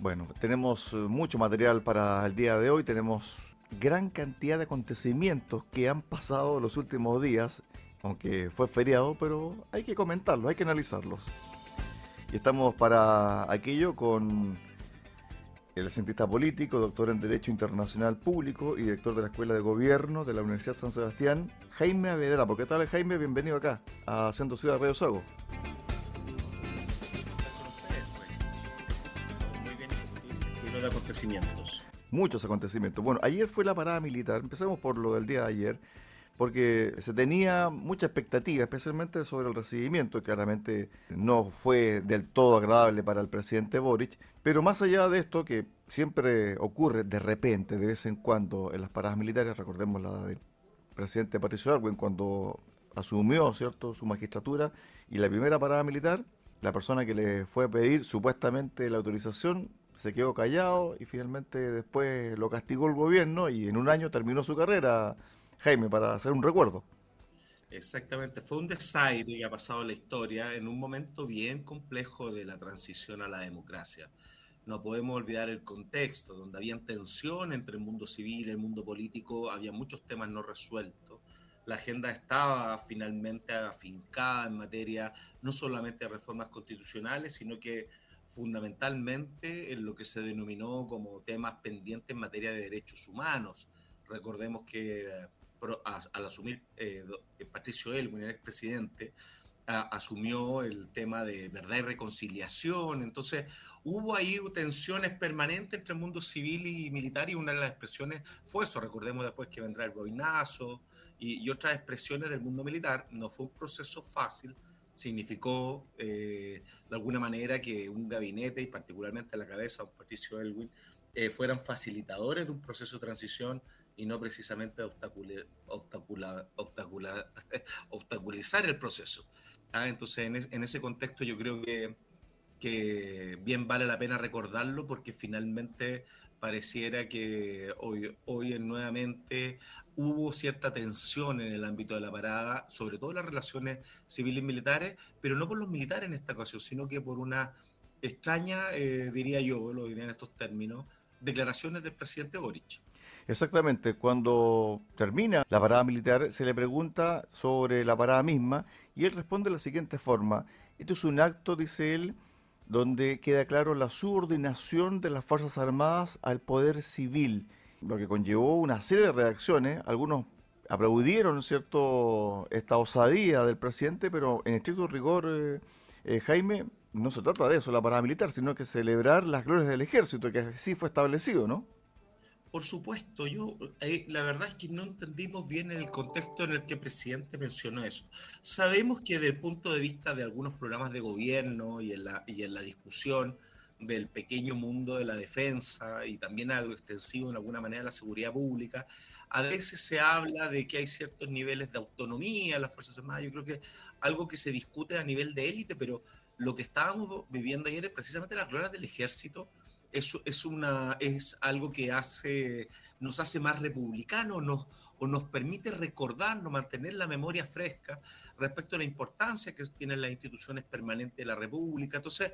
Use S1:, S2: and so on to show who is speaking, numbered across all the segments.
S1: Bueno, tenemos eh, mucho material para el día de hoy, tenemos gran cantidad de acontecimientos que han pasado los últimos días, aunque fue feriado, pero hay que comentarlos, hay que analizarlos. Y estamos para aquello con el cientista político, doctor en Derecho Internacional Público y director de la Escuela de Gobierno de la Universidad San Sebastián, Jaime Avedra. ¿Qué tal, Jaime? Bienvenido acá a Centro Ciudad Radio Sago. Muchos acontecimientos. Bueno, ayer fue la parada militar. Empecemos por lo del día de ayer, porque se tenía mucha expectativa, especialmente sobre el recibimiento. Claramente no fue del todo agradable para el presidente Boric. Pero más allá de esto, que siempre ocurre de repente, de vez en cuando, en las paradas militares, recordemos la del presidente Patricio Arwen cuando asumió cierto su magistratura y la primera parada militar la persona que le fue a pedir supuestamente la autorización se quedó callado y finalmente después lo castigó el gobierno y en un año terminó su carrera, Jaime, para hacer un recuerdo.
S2: Exactamente, fue un desaire que ha pasado la historia en un momento bien complejo de la transición a la democracia. No podemos olvidar el contexto, donde había tensión entre el mundo civil y el mundo político, había muchos temas no resueltos. La agenda estaba finalmente afincada en materia no solamente de reformas constitucionales, sino que fundamentalmente en lo que se denominó como temas pendientes en materia de derechos humanos. Recordemos que al asumir eh, Patricio Elwin, el expresidente, asumió el tema de verdad y reconciliación. Entonces, hubo ahí tensiones permanentes entre el mundo civil y militar y una de las expresiones fue eso. Recordemos después que vendrá el boinazo y, y otras expresiones del mundo militar. No fue un proceso fácil, significó eh, de alguna manera que un gabinete y particularmente la cabeza, un Patricio Elwin, eh, fueran facilitadores de un proceso de transición y no precisamente obstaculizar el proceso. ¿ah? Entonces, en, en, ese contexto yo creo que, que bien vale la pena recordarlo porque finalmente pareciera que hoy, hoy nuevamente hubo cierta tensión en el ámbito de la parada, sobre todo en las relaciones civiles y militares, pero no por los militares en esta ocasión, sino que por una extraña, eh, diría yo, lo diría en estos términos, declaraciones del presidente Boric.
S1: Exactamente, cuando termina la parada militar se le pregunta sobre la parada misma y él responde de la siguiente forma, esto es un acto, dice él, donde queda claro la subordinación de las Fuerzas Armadas al poder civil lo que conllevó una serie de reacciones. Algunos aplaudieron cierto esta osadía del presidente, pero en estricto rigor, eh, eh, Jaime, no se trata de eso, la parada militar, sino que celebrar las glorias del ejército, que así fue establecido, ¿no?
S2: Por supuesto, yo eh, la verdad es que no entendimos bien el contexto en el que el presidente mencionó eso. Sabemos que desde el punto de vista de algunos programas de gobierno y en la, y en la discusión del pequeño mundo de la defensa y también algo extensivo en alguna manera de la seguridad pública. A veces se habla de que hay ciertos niveles de autonomía en las Fuerzas Armadas. Yo creo que algo que se discute a nivel de élite, pero lo que estábamos viviendo ayer es precisamente las glorias del ejército. Eso es, una, es algo que hace, nos hace más republicanos nos, o nos permite recordarnos, mantener la memoria fresca respecto a la importancia que tienen las instituciones permanentes de la República. Entonces,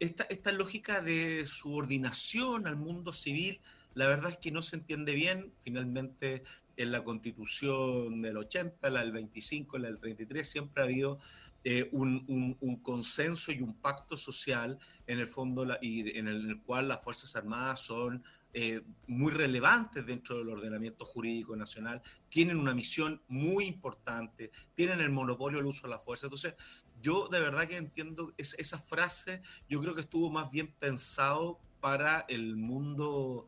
S2: esta, esta lógica de subordinación al mundo civil, la verdad es que no se entiende bien. Finalmente, en la constitución del 80, la del 25, la del 33, siempre ha habido eh, un, consenso y un pacto social en el fondo y en el cual las Fuerzas Armadas son eh, muy relevantes dentro del ordenamiento jurídico nacional, tienen una misión muy importante, tienen el monopolio del uso de la fuerza. Entonces, yo de verdad que entiendo esa frase, yo creo que estuvo más bien pensado para el mundo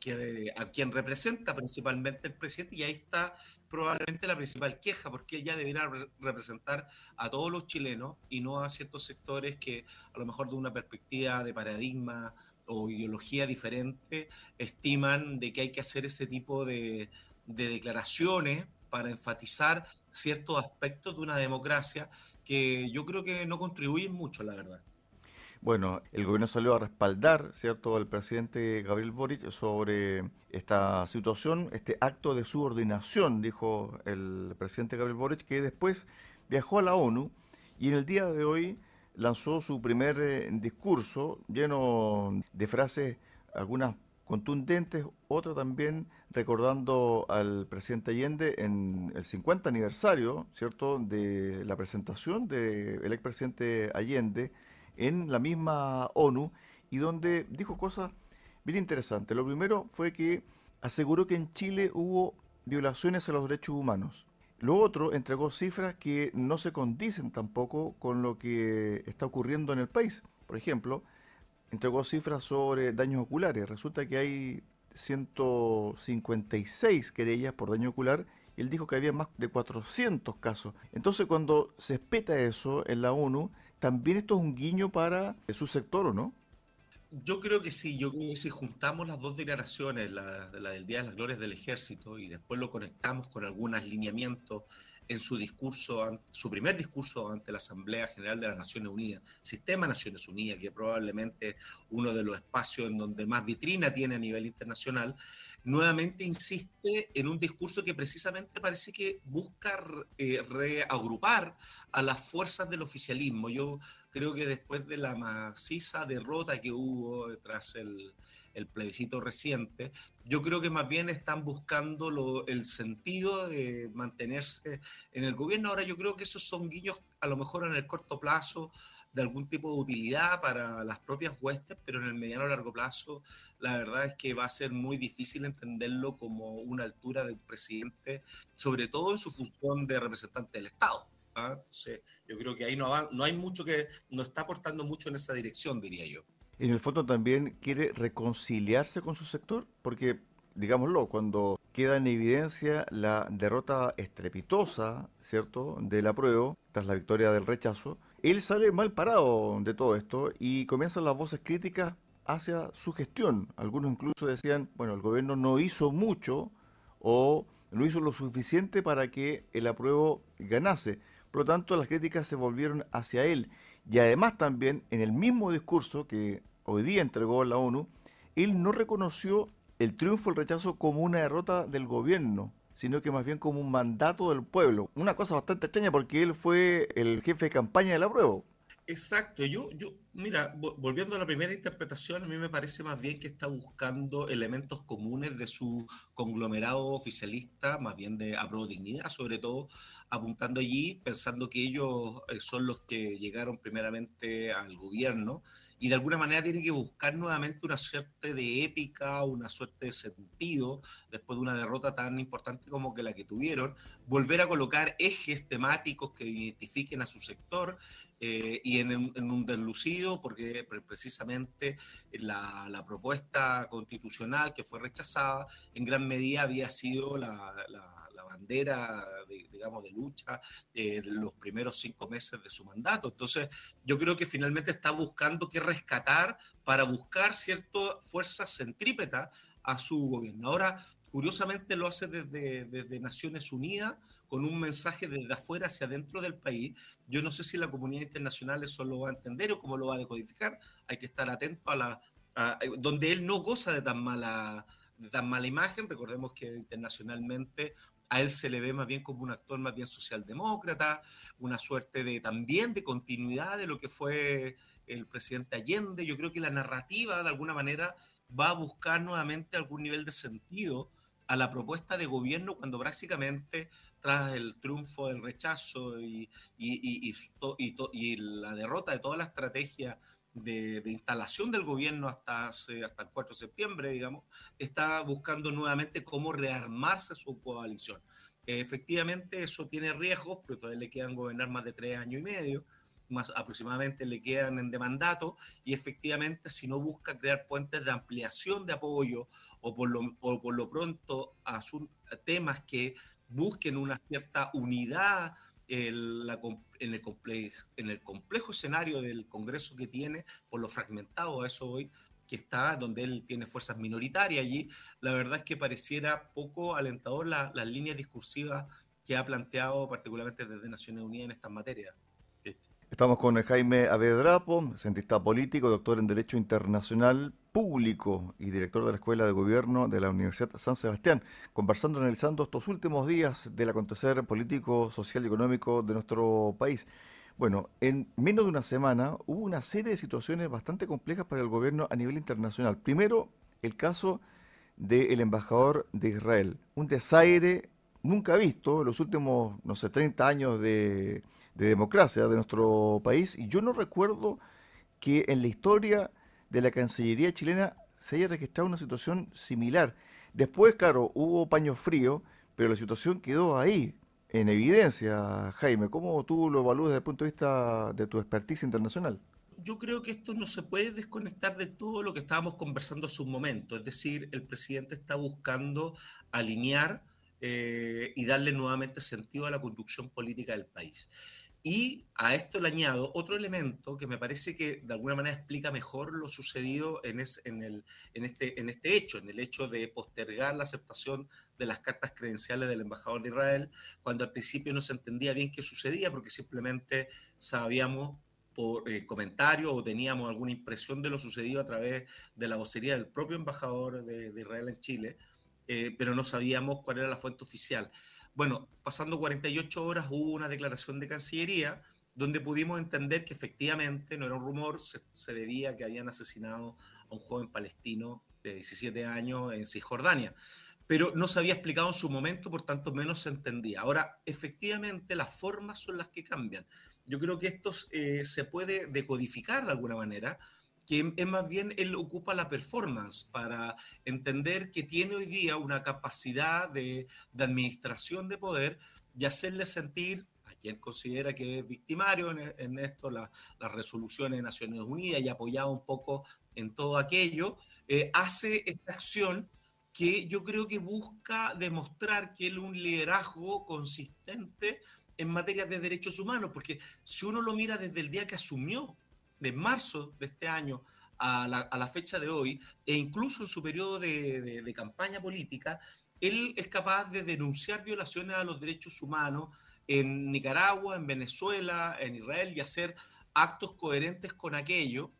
S2: que, a quien representa principalmente el presidente y ahí está probablemente la principal queja, porque ella debería representar a todos los chilenos y no a ciertos sectores que a lo mejor de una perspectiva de paradigma o ideología diferente estiman de que hay que hacer ese tipo de, de declaraciones para enfatizar ciertos aspectos de una democracia que yo creo que no contribuyen mucho, la verdad.
S1: Bueno, el gobierno salió a respaldar, ¿cierto?, al presidente Gabriel Boric sobre esta situación, este acto de subordinación, dijo el presidente Gabriel Boric, que después viajó a la ONU y en el día de hoy lanzó su primer eh, discurso lleno de frases, algunas contundentes, otras también recordando al presidente Allende en el 50 aniversario, ¿cierto?, de la presentación del expresidente Allende en la misma ONU y donde dijo cosas bien interesantes. Lo primero fue que aseguró que en Chile hubo violaciones a los derechos humanos. Lo otro, entregó cifras que no se condicen tampoco con lo que está ocurriendo en el país. Por ejemplo, entregó cifras sobre daños oculares. Resulta que hay 156 querellas por daño ocular y él dijo que había más de 400 casos. Entonces, cuando se espeta eso en la ONU, también esto es un guiño para su sector, ¿o no?
S2: Yo creo que sí, yo creo que si juntamos las dos declaraciones, la, la, del Día de las Glorias del Ejército, y después lo conectamos con algunos lineamientos en su discurso, su primer discurso ante la Asamblea General de las Naciones Unidas, Sistema Naciones Unidas, que probablemente uno de los espacios en donde más vitrina tiene a nivel internacional, nuevamente insiste en un discurso que precisamente parece que busca eh, reagrupar a las fuerzas del oficialismo. Yo creo que después de la maciza derrota que hubo tras el, el plebiscito reciente, yo creo que más bien están buscando lo, el sentido de mantenerse en el gobierno. Ahora yo creo que esos son guiños a lo mejor en el corto plazo de algún tipo de utilidad para las propias huestes, pero en el mediano o largo plazo la verdad es que va a ser muy difícil entenderlo como una altura de presidente, sobre todo en su función de representante del Estado. ¿ah? yo creo que ahí no, no hay mucho que, no está aportando mucho en esa dirección, diría yo
S1: en el fondo también quiere reconciliarse con su sector, porque, digámoslo, cuando queda en evidencia la derrota estrepitosa, ¿cierto?, del apruebo tras la victoria del rechazo, él sale mal parado de todo esto y comienzan las voces críticas hacia su gestión. Algunos incluso decían, bueno, el gobierno no hizo mucho o no hizo lo suficiente para que el apruebo ganase. Por lo tanto, las críticas se volvieron hacia él. Y además también en el mismo discurso que hoy día entregó la ONU, él no reconoció el triunfo, el rechazo como una derrota del gobierno, sino que más bien como un mandato del pueblo. Una cosa bastante extraña porque él fue el jefe de campaña de la.
S2: Exacto, yo, yo, mira, volviendo a la primera interpretación, a mí me parece más bien que está buscando elementos comunes de su conglomerado oficialista, más bien de apruebo dignidad, sobre todo apuntando allí, pensando que ellos eh, son los que llegaron primeramente al gobierno y de alguna manera tiene que buscar nuevamente una suerte de épica, una suerte de sentido, después de una derrota tan importante como que la que tuvieron, volver a colocar ejes temáticos que identifiquen a su sector eh, y en, un deslucido, porque precisamente la, la, propuesta constitucional que fue rechazada en gran medida había sido la bandera, de, digamos, de lucha eh, de los primeros cinco meses de su mandato. Entonces, yo creo que finalmente está buscando qué rescatar para buscar cierta fuerza centrípeta a su gobierno. Ahora, curiosamente lo hace desde, desde Naciones Unidas con un mensaje desde afuera hacia adentro del país. Yo no sé si la comunidad internacional eso lo va a entender o cómo lo va a decodificar. Hay que estar atento a la... donde él no goza de tan mala de tan mala imagen. Recordemos que internacionalmente a él se le ve más bien como un actor más bien socialdemócrata, una suerte de también de continuidad de lo que fue el presidente Allende. Yo creo que la narrativa de alguna manera va a buscar nuevamente algún nivel de sentido a la propuesta de gobierno cuando básicamente tras el triunfo del rechazo y, la derrota de toda la estrategia de, instalación del gobierno hasta, hasta el 4 de septiembre, digamos, está buscando nuevamente cómo rearmarse su coalición. efectivamente, eso tiene riesgos, pero todavía le quedan gobernar más de tres años y medio, más aproximadamente le quedan en demandato, y efectivamente, si no busca crear puentes de ampliación de apoyo o por lo, o por lo pronto temas que busquen una cierta unidad el, en, el complejo, en el complejo escenario del Congreso que tiene, por lo fragmentado a eso hoy, que está, donde él tiene fuerzas minoritarias allí, la verdad es que pareciera poco alentador las líneas discursivas que ha planteado particularmente desde Naciones Unidas en estas materias.
S1: Estamos con Jaime Avedrapo, cientista político, doctor en Derecho Internacional Público y director de la Escuela de Gobierno de la Universidad San Sebastián, conversando, analizando estos últimos días del acontecer político, social y económico de nuestro país. Bueno, en menos de una semana hubo una serie de situaciones bastante complejas para el gobierno a nivel internacional. Primero, el caso del embajador de Israel, un desaire nunca visto en los últimos, no sé, 30 años de, de democracia de nuestro país, y yo no recuerdo que en la historia de la Cancillería chilena se haya registrado una situación similar. Después, claro, hubo paño frío, pero la situación quedó ahí, en evidencia, Jaime. ¿Cómo tú lo evalúas desde el punto de vista de tu expertise internacional?
S2: Yo creo que esto no se puede desconectar de todo lo que estábamos conversando hace un momento. Es decir, el presidente está buscando alinear eh, y darle nuevamente sentido a la conducción política del país. Y a esto le añado otro elemento que me parece que de alguna manera explica mejor lo sucedido en, en, el, en, este, en este hecho, en el hecho de postergar la aceptación de las cartas credenciales del embajador de Israel, cuando al principio no se entendía bien qué sucedía, porque simplemente sabíamos por eh, comentarios o teníamos alguna impresión de lo sucedido a través de la vocería del propio embajador de, Israel en Chile, eh, pero no sabíamos cuál era la fuente oficial. Bueno, pasando 48 horas hubo una declaración de Cancillería donde pudimos entender que efectivamente no era un rumor, se, debía que habían asesinado a un joven palestino de 17 años en Cisjordania. Pero no se había explicado en su momento, por tanto menos se entendía. Ahora, efectivamente, las formas son las que cambian. Yo creo que esto eh, se puede decodificar de alguna manera, que es más bien él ocupa la performance para entender que tiene hoy día una capacidad de, administración de poder y hacerle sentir a quien considera que es victimario en, esto, las resoluciones de Naciones Unidas y apoyado un poco en todo aquello, eh, hace esta acción que yo creo que busca demostrar que él un liderazgo consistente en materia de derechos humanos, porque si uno lo mira desde el día que asumió de marzo de este año a la, fecha de hoy, e incluso en su periodo de, campaña política, él es capaz de denunciar violaciones a los derechos humanos en Nicaragua, en Venezuela, en Israel y hacer actos coherentes con aquello.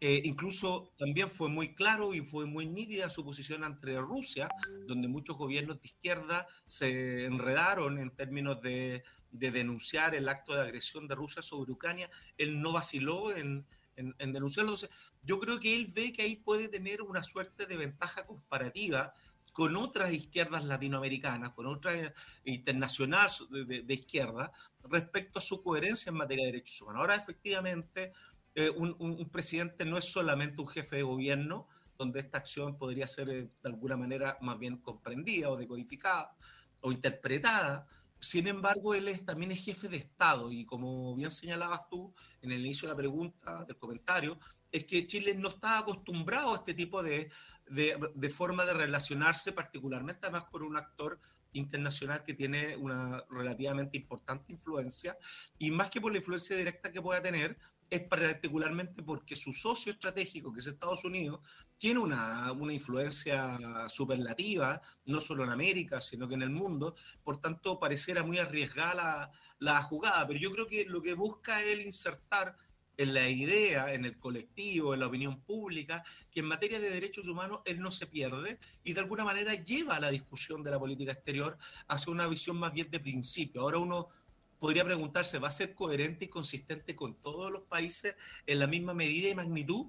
S2: Eh, incluso también fue muy claro y fue muy nítida su posición ante Rusia, donde muchos gobiernos de izquierda se enredaron en términos de, de denunciar el acto de agresión de Rusia sobre Ucrania, él no vaciló en, en, denunciarlo. Entonces, yo creo que él ve que ahí puede tener una suerte de ventaja comparativa con otras izquierdas latinoamericanas, con otras internacionales de, izquierda, respecto a su coherencia en materia de derechos humanos. Ahora, efectivamente, eh, un, presidente no es solamente un jefe de gobierno, donde esta acción podría ser eh, de alguna manera más bien comprendida o decodificada o interpretada, sin embargo, él también es jefe de Estado y como bien señalabas tú en el inicio de la pregunta, del comentario, es que Chile no está acostumbrado a este tipo de, de, forma de relacionarse, particularmente además con un actor internacional que tiene una relativamente importante influencia y más que por la influencia directa que pueda tener, es particularmente porque su socio estratégico, que es Estados Unidos, tiene una, una, influencia superlativa, no solo en América, sino que en el mundo. Por tanto, pareciera muy arriesgada la, jugada. Pero yo creo que lo que busca es insertar en la idea, en el colectivo, en la opinión pública, que en materia de derechos humanos él no se pierde y de alguna manera lleva la discusión de la política exterior hacia una visión más bien de principio. Ahora uno podría preguntarse, ¿va a ser coherente y consistente con todos los países en la misma medida y magnitud?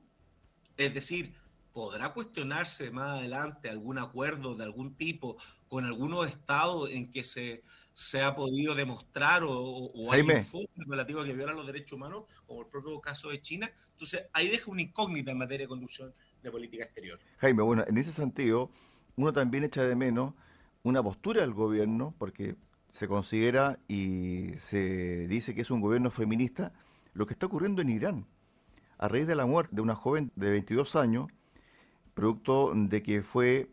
S2: Es decir, ¿podrá cuestionarse más adelante algún acuerdo de algún tipo con algunos estados en que se, se ha podido demostrar o, o hay informes relativos a que violan los derechos humanos, como el propio caso de China? Entonces, ahí deja una incógnita en materia de conducción de política exterior.
S1: Jaime, bueno, en ese sentido, uno también echa de menos una postura del gobierno, porque se considera y se dice que es un gobierno feminista lo que está ocurriendo en Irán. A raíz de la muerte de una joven de 22 años, producto de que fue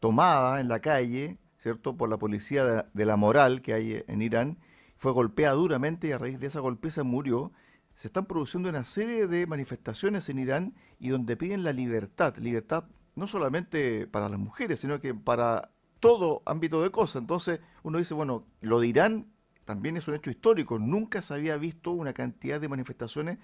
S1: tomada en la calle, ¿cierto?, por la policía de, la moral que hay en Irán, fue golpeada duramente y a raíz de esa golpiza murió. Se están produciendo una serie de manifestaciones en Irán y donde piden la libertad, libertad no solamente para las mujeres, sino que para todo ámbito de cosas. Entonces uno dice, bueno, lo dirán, también es un hecho histórico. Nunca se había visto una cantidad de manifestaciones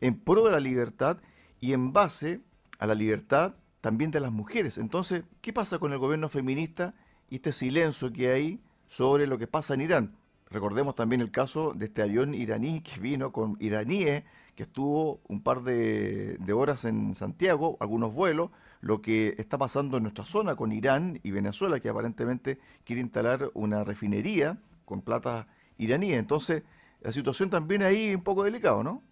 S1: en pro de la libertad y en base a la libertad también de las mujeres. Entonces, ¿qué pasa con el gobierno feminista y este silencio que hay sobre lo que pasa en Irán? Recordemos también el caso de este avión iraní que vino con iraníes, que estuvo un par de, de horas en Santiago, algunos vuelos, lo que está pasando en nuestra zona con Irán y Venezuela, que aparentemente quiere instalar una refinería con plata iraní. Entonces, la situación también ahí un poco delicado, ¿no?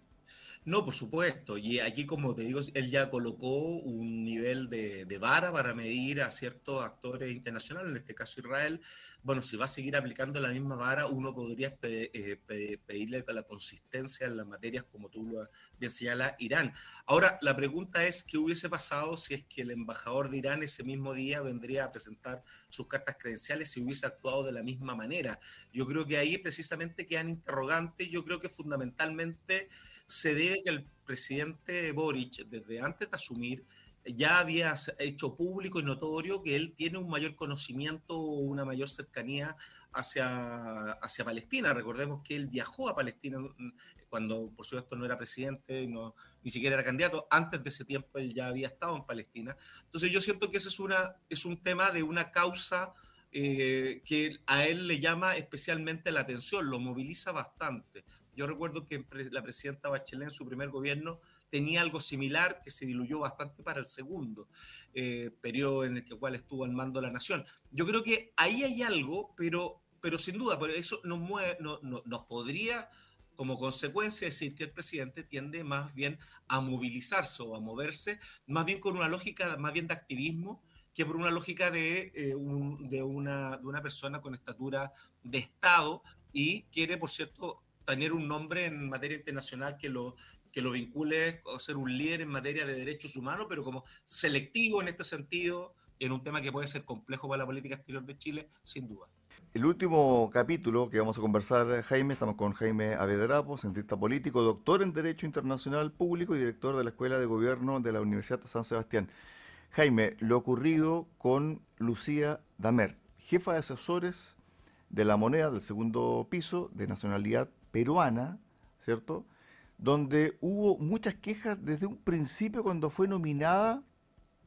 S2: No, por supuesto. Y aquí, como te digo, él ya colocó un nivel de, vara para medir a ciertos actores internacionales, en este caso Israel. Bueno, si va a seguir aplicando la misma vara, uno podría eh, pedirle la consistencia en las materias, como tú lo bien señalas, Irán. Ahora, la pregunta es, ¿qué hubiese pasado si es que el embajador de Irán ese mismo día vendría a presentar sus cartas credenciales si hubiese actuado de la misma manera? Yo creo que ahí precisamente quedan interrogantes. Yo creo que fundamentalmente se debe que el presidente Boric, desde antes de asumir, ya había hecho público y notorio que él tiene un mayor conocimiento, una mayor cercanía hacia, hacia Palestina. Recordemos que él viajó a Palestina mm, cuando, por supuesto, no era presidente, no, ni siquiera era candidato. Antes de ese tiempo él ya había estado en Palestina. Entonces yo siento que ese es, una, es un tema de una causa eh, que a él le llama especialmente la atención, lo moviliza bastante. Yo recuerdo que la presidenta Bachelet en su primer gobierno tenía algo similar que se diluyó bastante para el segundo eh, periodo en el que cual estuvo al mando la nación. Yo creo que ahí hay algo, pero, pero sin duda, por eso nos, mueve, no, nos podría como consecuencia decir que el presidente tiende más bien a movilizarse o a moverse, más bien con una lógica más bien de activismo que por una lógica de, eh, de, una, de una persona con estatura de Estado y quiere, por cierto, tener un nombre en materia internacional que lo, que lo vincule a ser un líder en materia de derechos humanos, pero como selectivo en este sentido, en un tema que puede ser complejo para la política exterior de Chile, sin duda.
S1: El último capítulo que vamos a conversar, Jaime, estamos con Jaime Avedrapo, cientista político, doctor en Derecho Internacional Público y director de la Escuela de Gobierno de la Universidad de San Sebastián. Jaime, lo ocurrido con Lucía Damer, jefa de asesores de la moneda del segundo piso de nacionalidad peruana, ¿cierto? Donde hubo muchas quejas desde un principio cuando fue nominada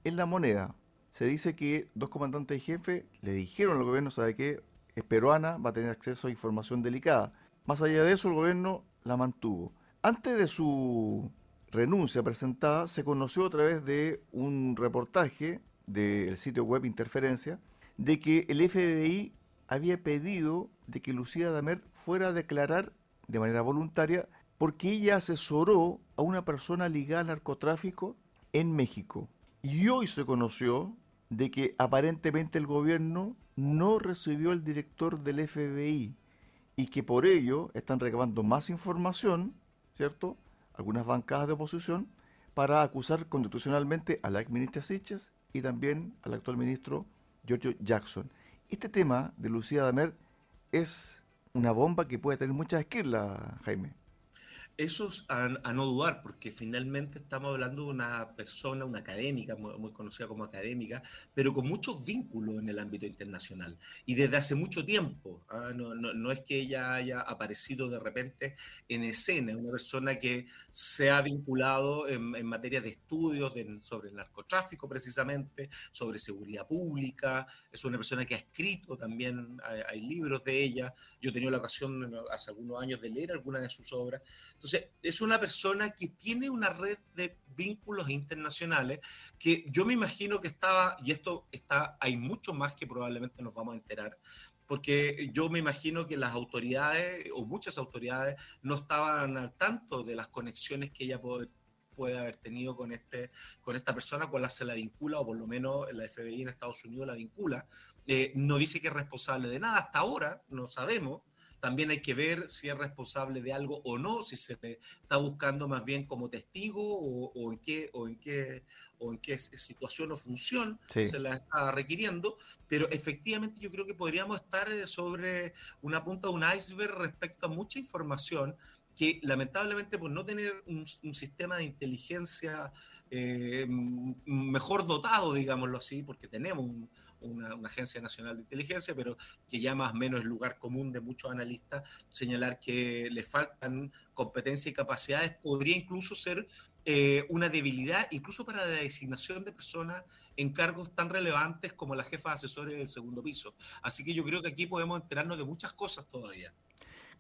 S1: en la moneda. Se dice que dos comandantes de jefe le dijeron al gobierno, ¿sabe qué? Es peruana, va a tener acceso a información delicada. Más allá de eso, el gobierno la mantuvo. Antes de su renuncia presentada, se conoció a través de un reportaje del sitio web Interferencia de que el FBI había pedido de que Lucía Damer fuera a declarar de manera voluntaria porque ella asesoró a una persona ligada al narcotráfico en México. Y hoy se conoció de que aparentemente el gobierno no recibió al director del FBI y que por ello están recabando más información, ¿cierto? Algunas bancadas de oposición para acusar constitucionalmente a la ex ministra Siches y también al actual ministro Giorgio Jackson. Este tema de Lucía Damer es una bomba que puede tener muchas esquilas, Jaime.
S2: Eso es a, no dudar, porque finalmente estamos hablando de una persona, una académica, muy, conocida como académica, pero con muchos vínculos en el ámbito internacional. Y desde hace mucho tiempo, ¿ah? no, es que ella haya aparecido de repente en escena, es una persona que se ha vinculado en, materia de estudios sobre el narcotráfico precisamente, sobre seguridad pública, es una persona que ha escrito también, hay, hay libros de ella, yo he tenido la ocasión hace algunos años de leer algunas de sus obras. Entonces, es una persona que tiene una red de vínculos internacionales que yo me imagino que estaba, y esto está, hay mucho más que probablemente nos vamos a enterar, porque yo me imagino que las autoridades, o muchas autoridades, no estaban al tanto de las conexiones que ella puede, haber tenido con, este, con esta persona, con la se la vincula, o por lo menos la FBI en Estados Unidos la vincula. Eh, no dice que es responsable de nada, hasta ahora no sabemos, también hay que ver si es responsable de algo o no, si se está buscando más bien como testigo o, en, qué, o, en, qué, o en qué situación o función se la está requiriendo, pero efectivamente yo creo que podríamos estar eh, sobre una punta de un iceberg respecto a mucha información que lamentablemente por no tener un, sistema de inteligencia eh, mejor dotado, digámoslo así, porque tenemos un, una, agencia nacional de inteligencia, pero que ya más o menos es lugar común de muchos analistas señalar que le faltan competencias y capacidades, podría incluso ser eh, una debilidad, incluso para la designación de personas en cargos tan relevantes como la jefa de asesores del segundo piso. Así que yo creo que aquí podemos enterarnos de muchas cosas todavía.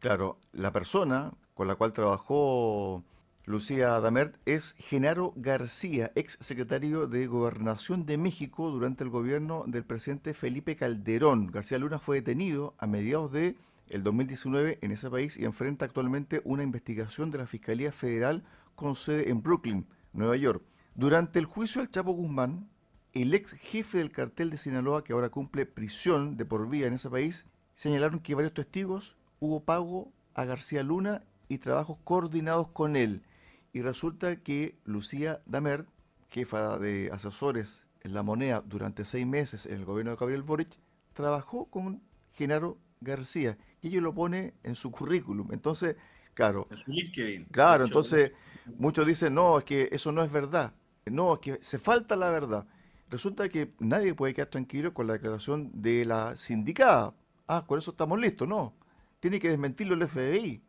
S1: Claro, la persona con la cual trabajó Lucía Damert es Genaro García, ex secretario de Gobernación de México durante el gobierno del presidente Felipe Calderón. García Luna fue detenido a mediados de el 2019 en ese país y enfrenta actualmente una investigación de la Fiscalía Federal con sede en Brooklyn, Nueva York. Durante el juicio del Chapo Guzmán, el ex jefe del cartel de Sinaloa, que ahora cumple prisión de por vida en ese país, señalaron que varios testigos hubo pago a García Luna y trabajos coordinados con él y resulta que Lucía Damer, jefa de asesores en la moneda durante seis meses en el gobierno de Gabriel Boric, trabajó con Genaro García y ello lo pone en su currículum. Entonces, claro. En su LinkedIn. Claro, entonces muchos dicen, no, es que eso no es verdad. No, es que se falta la verdad. Resulta que nadie puede quedar tranquilo con la declaración de la sindicada. Ah, con eso estamos listos. No, tiene que desmentirlo el FBI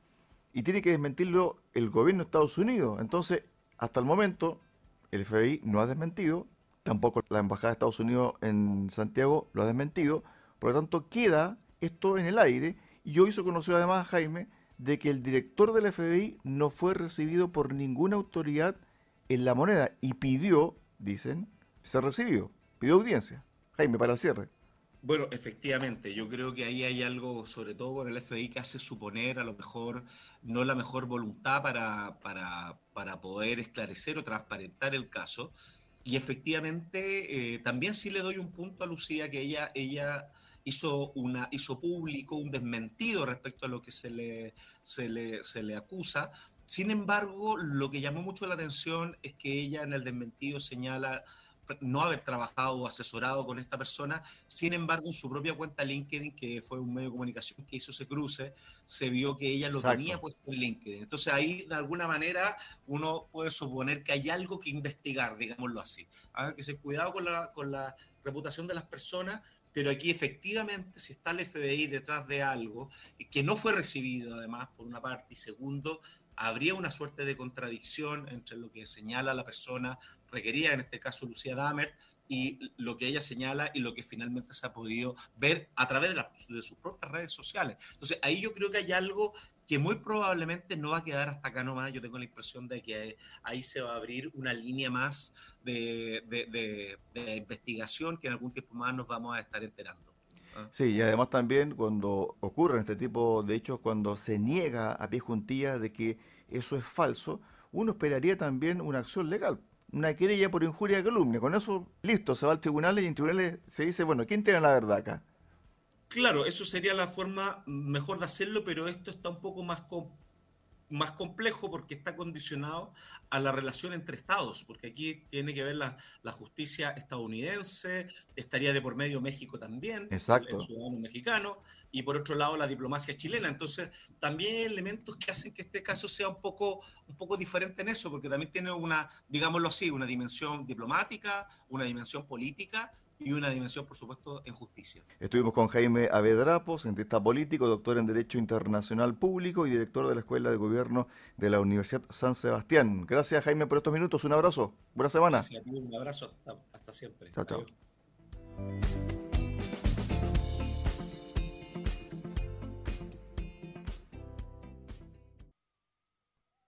S1: y tiene que desmentirlo el gobierno de Estados Unidos. Entonces, hasta el momento, el FBI no ha desmentido, tampoco la Embajada de Estados Unidos en Santiago lo ha desmentido, por lo tanto queda esto en el aire y yo hizo conocer además Jaime de que el director del FBI no fue recibido por ninguna autoridad en la moneda y pidió, dicen, ser recibido, pidió audiencia. Jaime, para el cierre.
S2: Bueno, efectivamente, yo creo que ahí hay algo, sobre todo con el FBI, que hace suponer a lo mejor no la mejor voluntad para, para, para poder esclarecer o transparentar el caso. Y efectivamente, eh, también sí le doy un punto a Lucía, que ella, ella hizo, una, hizo público un desmentido respecto a lo que se le, se le, se le acusa. Sin embargo, lo que llamó mucho la atención es que ella en el desmentido señala no haber trabajado o asesorado con esta persona. Sin embargo, en su propia cuenta LinkedIn, que fue un medio de comunicación que hizo ese cruce, se vio que ella lo tenía puesto en LinkedIn. Entonces ahí, de alguna manera, uno puede suponer que hay algo que investigar, digámoslo así. ¿ah? Que se cuidado con la, con la reputación de las personas, pero aquí efectivamente si está el FBI detrás de algo que no fue recibido además por una parte y segundo habría una suerte de contradicción entre lo que señala la persona requerida, en este caso Lucía Damer, y lo que ella señala y lo que finalmente se ha podido ver a través de, sus propias redes sociales. Entonces, ahí yo creo que hay algo que muy probablemente no va a quedar hasta acá nomás. Yo tengo la impresión de que ahí se va a abrir una línea más de investigación que en algún tiempo más nos vamos a estar enterando.
S1: Ah. Sí, y además también cuando ocurren este tipo de hechos, cuando se niega a pie juntilla de que eso es falso, uno esperaría también una acción legal, una querella por injuria de calumnia. Con eso, listo, se va al tribunal y en tribunales se dice, bueno, ¿quién tiene la verdad acá?
S2: Claro, eso sería la forma mejor de hacerlo, pero esto está un poco más más complejo porque está condicionado a la relación entre estados, porque aquí tiene que ver la, justicia estadounidense, estaría de por medio México también,
S1: el,
S2: ciudadano mexicano, y por otro lado la diplomacia chilena. Entonces, también hay elementos que hacen que este caso sea un poco, un poco diferente en eso, porque también tiene una, digámoslo así, una dimensión diplomática, una dimensión política y una dimensión, por supuesto, en justicia.
S1: Estuvimos con Jaime Avedrapo, cientista político, doctor en Derecho Internacional Público y director de la Escuela de Gobierno de la Universidad San Sebastián. Gracias, Jaime, por estos minutos. Un abrazo. Buena semana.
S2: Gracias un abrazo. Hasta, siempre.
S1: Chao, chao.